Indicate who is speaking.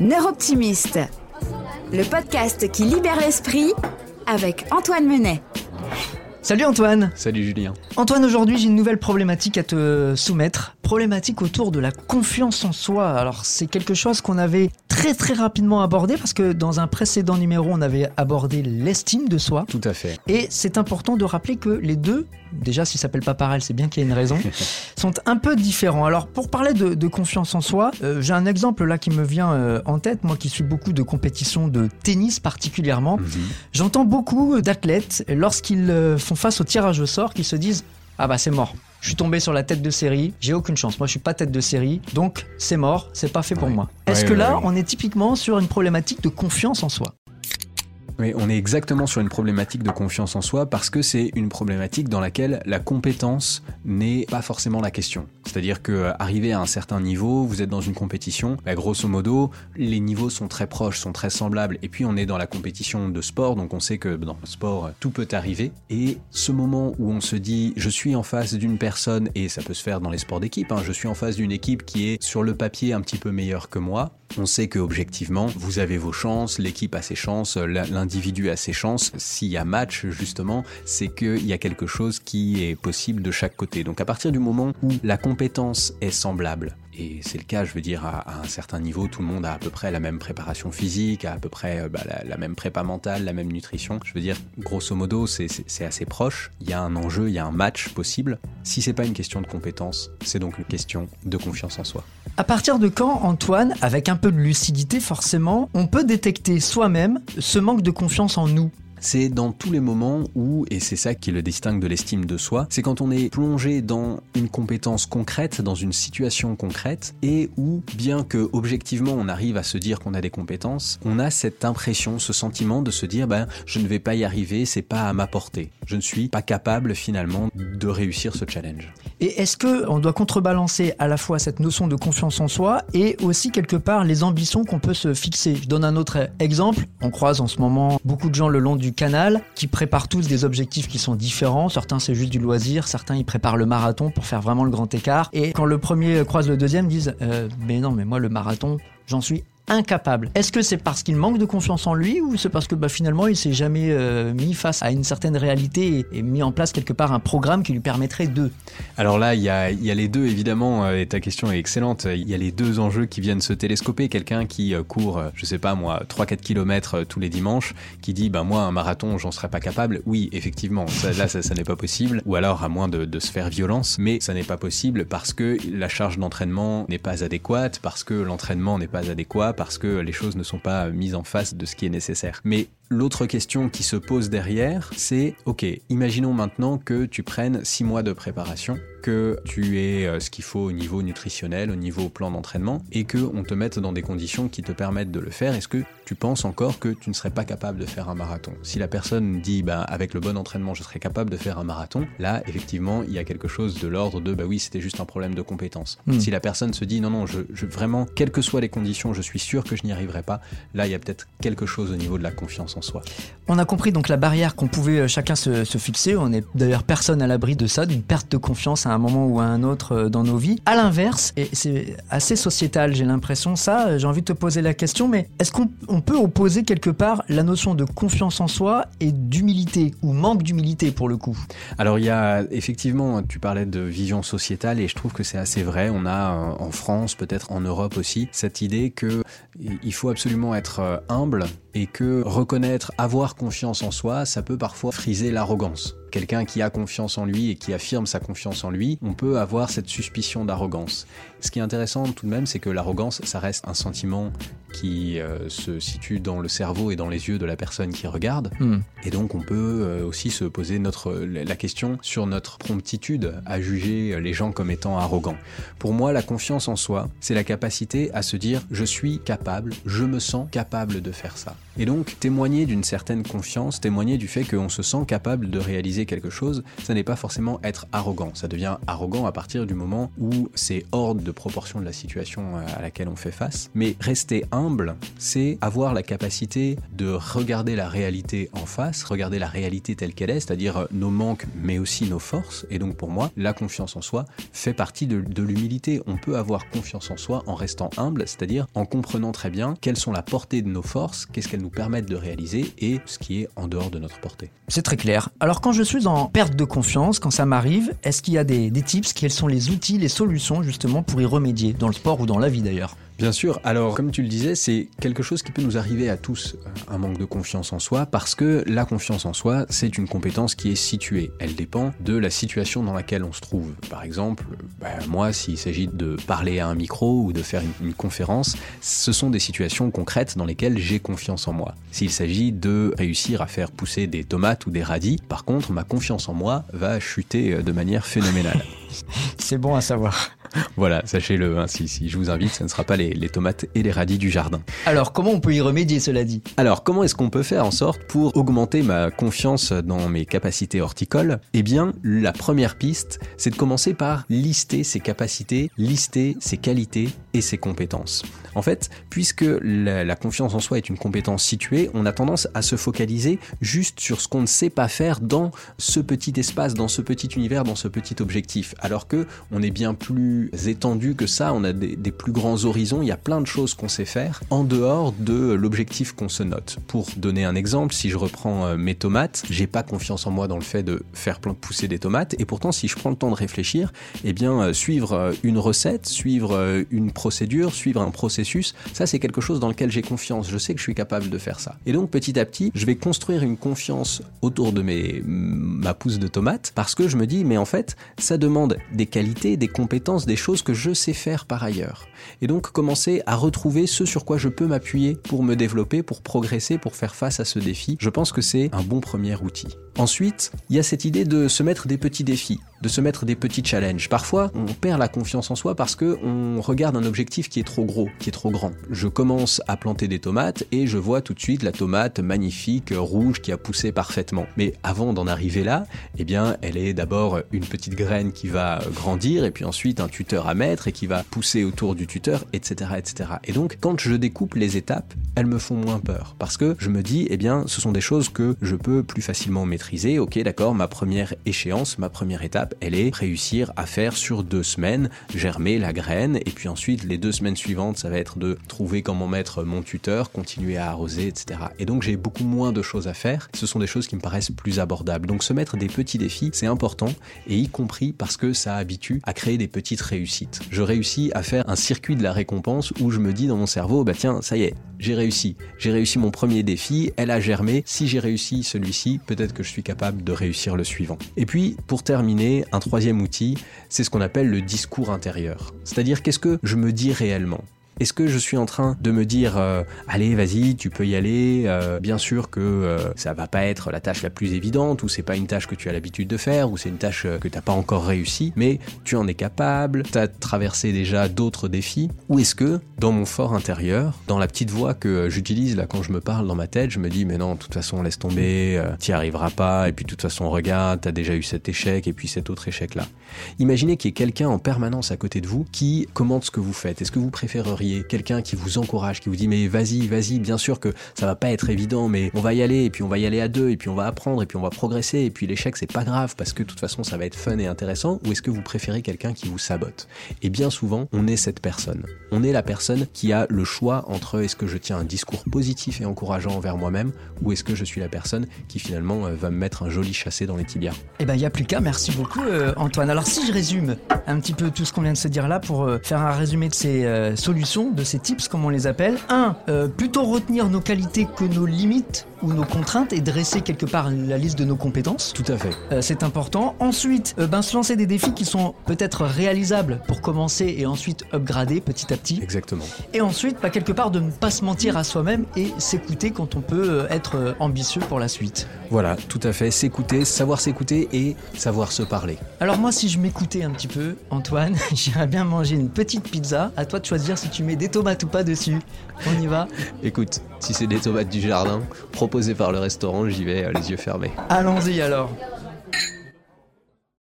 Speaker 1: Neuroptimiste, le podcast qui libère l'esprit avec Antoine Menet.
Speaker 2: Salut Antoine
Speaker 3: Salut Julien.
Speaker 2: Antoine, aujourd'hui j'ai une nouvelle problématique à te soumettre. Problématique autour de la confiance en soi. Alors c'est quelque chose qu'on avait très très rapidement abordé parce que dans un précédent numéro on avait abordé l'estime de soi.
Speaker 3: Tout à fait.
Speaker 2: Et c'est important de rappeler que les deux, déjà s'ils s'appellent pas pareil, c'est bien qu'il y ait une raison, sont un peu différents. Alors pour parler de, de confiance en soi, euh, j'ai un exemple là qui me vient euh, en tête, moi qui suis beaucoup de compétitions de tennis particulièrement.
Speaker 3: Mhm.
Speaker 2: J'entends beaucoup d'athlètes lorsqu'ils euh, font face au tirage au sort qui se disent ah bah c'est mort. Je suis tombé sur la tête de série, j'ai aucune chance. Moi, je suis pas tête de série, donc c'est mort, c'est pas fait pour
Speaker 3: Ouais.
Speaker 2: moi. Est-ce
Speaker 3: Ouais,
Speaker 2: que
Speaker 3: ouais,
Speaker 2: là,
Speaker 3: ouais.
Speaker 2: on est typiquement sur une problématique de confiance en soi?
Speaker 3: Oui, on est exactement sur une problématique de confiance en soi parce que c'est une problématique dans laquelle la compétence n'est pas forcément la question. C'est-à-dire que euh, arrivé à un certain niveau, vous êtes dans une compétition, bah, grosso modo, les niveaux sont très proches, sont très semblables. Et puis on est dans la compétition de sport, donc on sait que dans le sport, euh, tout peut arriver. Et ce moment où on se dit, je suis en face d'une personne, et ça peut se faire dans les sports d'équipe, hein, je suis en face d'une équipe qui est sur le papier un petit peu meilleure que moi, on sait que objectivement, vous avez vos chances, l'équipe a ses chances, l'individu a ses chances. S'il y a match, justement, c'est qu'il y a quelque chose qui est possible de chaque côté. Donc à partir du moment où la compétence est semblable, et c'est le cas, je veux dire, à, un certain niveau, tout le monde a à peu près la même préparation physique, a à peu près euh, bah, la, même prépa mentale, la même nutrition. Je veux dire, grosso modo, c'est assez proche. Il y a un enjeu, il y a un match possible. Si c'est pas une question de compétence, c'est donc une question de confiance en soi.
Speaker 2: À partir de quand, Antoine, avec un peu de lucidité forcément, on peut détecter soi-même ce manque de confiance en nous?
Speaker 3: C'est dans tous les moments où, et c'est ça qui le distingue de l'estime de soi, c'est quand on est plongé dans une compétence concrète, dans une situation concrète, et où, bien que objectivement on arrive à se dire qu'on a des compétences, on a cette impression, ce sentiment de se dire, ben, je ne vais pas y arriver, c'est pas à ma portée. Je ne suis pas capable finalement de réussir ce challenge.
Speaker 2: Et est-ce que on doit contrebalancer à la fois cette notion de confiance en soi et aussi quelque part les ambitions qu'on peut se fixer? Je donne un autre exemple. On croise en ce moment beaucoup de gens le long du canal qui préparent tous des objectifs qui sont différents. Certains c'est juste du loisir, certains ils préparent le marathon pour faire vraiment le grand écart. Et quand le premier croise le deuxième, disent euh, mais non mais moi le marathon j'en suis incapable. Est-ce que c'est parce qu'il manque de confiance en lui ou c'est parce que bah, finalement il s'est jamais euh, mis face à une certaine réalité et, mis en place quelque part un programme qui lui permettrait de
Speaker 3: Alors là, il y a, les deux, évidemment, euh, et ta question est excellente. Il y a les deux enjeux qui viennent se télescoper. Quelqu'un qui euh, court, je sais pas moi, 3-4 km tous les dimanches, qui dit, bah moi, un marathon, j'en serais pas capable. Oui, effectivement, là, ça, n'est pas possible. Ou alors, à moins de se faire violence, mais ça n'est pas possible parce que la charge d'entraînement n'est pas adéquate, parce que l'entraînement n'est pas adéquat, parce que les choses ne sont pas mises en face de ce qui est nécessaire. Mais L'autre question qui se pose derrière, c'est ok, imaginons maintenant que tu prennes 6 mois de préparation, que tu aies euh, ce qu'il faut au niveau nutritionnel, au niveau plan d'entraînement, et que on te mette dans des conditions qui te permettent de le faire. Est-ce que tu penses encore que tu ne serais pas capable de faire un marathon? Si la personne dit bah avec le bon entraînement je serais capable de faire un marathon, là effectivement il y a quelque chose de l'ordre de bah oui c'était juste un problème de compétence.
Speaker 2: Hmm.
Speaker 3: Si la personne se dit non non je, je- vraiment quelles que soient les conditions je suis sûr que je n'y arriverai pas, là il y a peut-être quelque chose au niveau de la confiance en soi.
Speaker 2: On a compris donc la barrière qu'on pouvait euh, chacun se, se fixer. On est d'ailleurs personne à l'abri de ça, d'une perte de confiance à un moment ou à un autre euh, dans nos vies. À l'inverse, et c'est assez sociétal, j'ai l'impression, ça, euh, j'ai envie de te poser la question, mais est-ce qu'on on peut opposer quelque part la notion de confiance en soi et d'humilité, ou manque d'humilité pour le coup?
Speaker 3: Alors il y a effectivement, tu parlais de vision sociétale et je trouve que c'est assez vrai. On a en France, peut-être en Europe aussi, cette idée que il faut absolument être humble et que reconnaître, avoir confiance en soi, ça peut parfois friser l'arrogance. Quelqu'un qui a confiance en lui et qui affirme sa confiance en lui, on peut avoir cette suspicion d'arrogance. Ce qui est intéressant tout de même, c'est que l'arrogance, ça reste un sentiment qui euh, se situe dans le cerveau et dans les yeux de la personne qui regarde.
Speaker 2: Hmm.
Speaker 3: Et donc on peut euh, aussi se poser notre, la question sur notre promptitude à juger les gens comme étant arrogants. Pour moi, la confiance en soi, c'est la capacité à se dire je suis capable, je me sens capable de faire ça. Et donc témoigner d'une certaine confiance, témoigner du fait qu'on se sent capable de réaliser quelque chose, ça n'est pas forcément être arrogant. Ça devient arrogant à partir du moment où c'est hors de proportion de la situation à laquelle on fait face. Mais rester humble, c'est avoir la capacité de regarder la réalité en face, regarder la réalité telle qu'elle est, c'est-à-dire nos manques mais aussi nos forces. Et donc pour moi, la confiance en soi fait partie de l'humilité. On peut avoir confiance en soi en restant humble, c'est-à-dire en comprenant très bien quelles sont la portée de nos forces, qu'est-ce qu'elles nous permettent de réaliser et ce qui est en dehors de notre portée.
Speaker 2: C'est très clair. Alors quand je suis en perte de confiance, quand ça m'arrive, est-ce qu'il y a des, des tips? Quels sont les outils, les solutions justement pour y remédier, dans le sport ou dans la vie d'ailleurs?
Speaker 3: Bien sûr, alors comme tu le disais, c'est quelque chose qui peut nous arriver à tous, euh, un manque de confiance en soi, parce que la confiance en soi, c'est une compétence qui est située. Elle dépend de la situation dans laquelle on se trouve. Par exemple, bah, moi, s'il s'agit de parler à un micro ou de faire une, une conférence, ce sont des situations concrètes dans lesquelles j'ai confiance en moi. S'il s'agit de réussir à faire pousser des tomates ou des radis, par contre, ma confiance en moi va chuter euh, de manière phénoménale.
Speaker 2: C'est bon à savoir.
Speaker 3: Voilà, sachez-le, hein, si, si je vous invite, ce ne sera pas les, les tomates et les radis du jardin.
Speaker 2: Alors comment on peut y remédier cela dit?
Speaker 3: Alors, comment est-ce qu'on peut faire en sorte pour augmenter ma confiance dans mes capacités horticoles? Eh bien, la première piste, c'est de commencer par lister ses capacités, lister ses qualités et ses compétences. En fait, puisque la, la confiance en soi est une compétence située, on a tendance à se focaliser juste sur ce qu'on ne sait pas faire dans ce petit espace, dans ce petit univers, dans ce petit objectif, alors que on est bien plus étendu que ça, on a des, plus grands horizons, il y a plein de choses qu'on sait faire en dehors de l'objectif qu'on se note. Pour donner un exemple, si je reprends euh, mes tomates, j'ai pas confiance en moi dans le fait de faire pousser des tomates, et pourtant si je prends le temps de réfléchir, eh bien euh, suivre euh, une recette, suivre une procédure, suivre un processus, ça c'est quelque chose dans lequel j'ai confiance, je sais que je suis capable de faire ça. Et donc petit à petit, je vais construire une confiance autour de mes, ma pousse de tomates, parce que je me dis, mais en fait, ça demande des qualités, des compétences, des choses que je sais faire par ailleurs. Et donc commencer à retrouver ce sur quoi je peux m'appuyer pour me développer, pour progresser, pour faire face à ce défi, je pense que c'est un bon premier outil. Ensuite, il y a cette idée de se mettre des petits défis, de se mettre des petits challenges. Parfois, on perd la confiance en soi parce que on regarde un objectif qui est trop gros, qui est trop grand. Je commence à planter des tomates et je vois tout de suite la tomate magnifique, rouge, qui a poussé parfaitement. Mais avant d'en arriver là, eh bien, elle est d'abord une petite graine qui va grandir et puis ensuite un tuteur à mettre et qui va pousser autour du tuteur, etc., etc. Et donc, quand je découpe les étapes, elles me font moins peur parce que je me dis, eh bien, ce sont des choses que je peux plus facilement maîtriser. Ok, d'accord, ma première échéance, ma première étape, elle est réussir à faire sur deux semaines germer la graine. Et puis ensuite, les deux semaines suivantes, ça va être de trouver comment mettre mon tuteur, continuer à arroser, etc. Et donc, j'ai beaucoup moins de choses à faire. Ce sont des choses qui me paraissent plus abordables. Donc, se mettre des petits défis, c'est important, et y compris parce que ça habitue à créer des petites réussites. Je réussis à faire un circuit de la récompense où je me dis dans mon cerveau, bah tiens, ça y est, j'ai réussi. J'ai réussi mon premier défi, elle a germé. Si j'ai réussi celui-ci, peut-être que je suis capable de réussir le suivant. Et puis, pour terminer, un troisième outil, c'est ce qu'on appelle le discours intérieur. C'est-à-dire qu'est-ce que je me dis réellement? Est-ce que je suis en train de me dire euh, allez vas-y tu peux y aller euh, bien sûr que euh, ça va pas être la tâche la plus évidente ou c'est pas une tâche que tu as l'habitude de faire ou c'est une tâche que t'as pas encore réussi mais tu en es capable t'as traversé déjà d'autres défis ou est-ce que dans mon fort intérieur dans la petite voix que j'utilise là quand je me parle dans ma tête je me dis mais non de toute façon laisse tomber t'y arriveras pas et puis de toute façon regarde t'as déjà eu cet échec et puis cet autre échec là. Imaginez qu'il y ait quelqu'un en permanence à côté de vous qui commente ce que vous faites. Est-ce que vous préféreriez quelqu'un qui vous encourage, qui vous dit mais vas-y, vas-y, bien sûr que ça va pas être évident, mais on va y aller, et puis on va y aller à deux, et puis on va apprendre, et puis on va progresser, et puis l'échec c'est pas grave parce que de toute façon ça va être fun et intéressant, ou est-ce que vous préférez quelqu'un qui vous sabote? Et bien souvent, on est cette personne. On est la personne qui a le choix entre est-ce que je tiens un discours positif et encourageant envers moi-même, ou est-ce que je suis la personne qui finalement euh, va me mettre un joli chassé dans les tibias?
Speaker 2: Eh ben, il n'y a plus qu'à. Merci beaucoup, euh, Antoine. Alors, si je résume un petit peu tout ce qu'on vient de se dire là pour euh, faire un résumé de ces solutions, de ces tips, comme on les appelle. 1. plutôt retenir nos qualités que nos limites ou nos contraintes et dresser quelque part la liste de nos compétences.
Speaker 3: Tout à fait.
Speaker 2: Euh, c'est important. Ensuite, euh, ben, se lancer des défis qui sont peut-être réalisables pour commencer et ensuite upgrader petit à petit.
Speaker 3: Exactement.
Speaker 2: Et ensuite, pas quelque part de ne pas se mentir à soi-même et s'écouter quand on peut euh, être ambitieux pour la suite.
Speaker 3: Voilà, tout à fait. S'écouter, savoir s'écouter et savoir se parler.
Speaker 2: Alors moi, si je m'écoutais un petit peu, Antoine, j'irais bien manger une petite pizza. À toi de choisir si tu mets des tomates ou pas dessus. On y va
Speaker 3: Écoute, si c'est des tomates du jardin, proposées par le restaurant, j'y vais euh, les yeux fermés.
Speaker 2: Allons-y alors.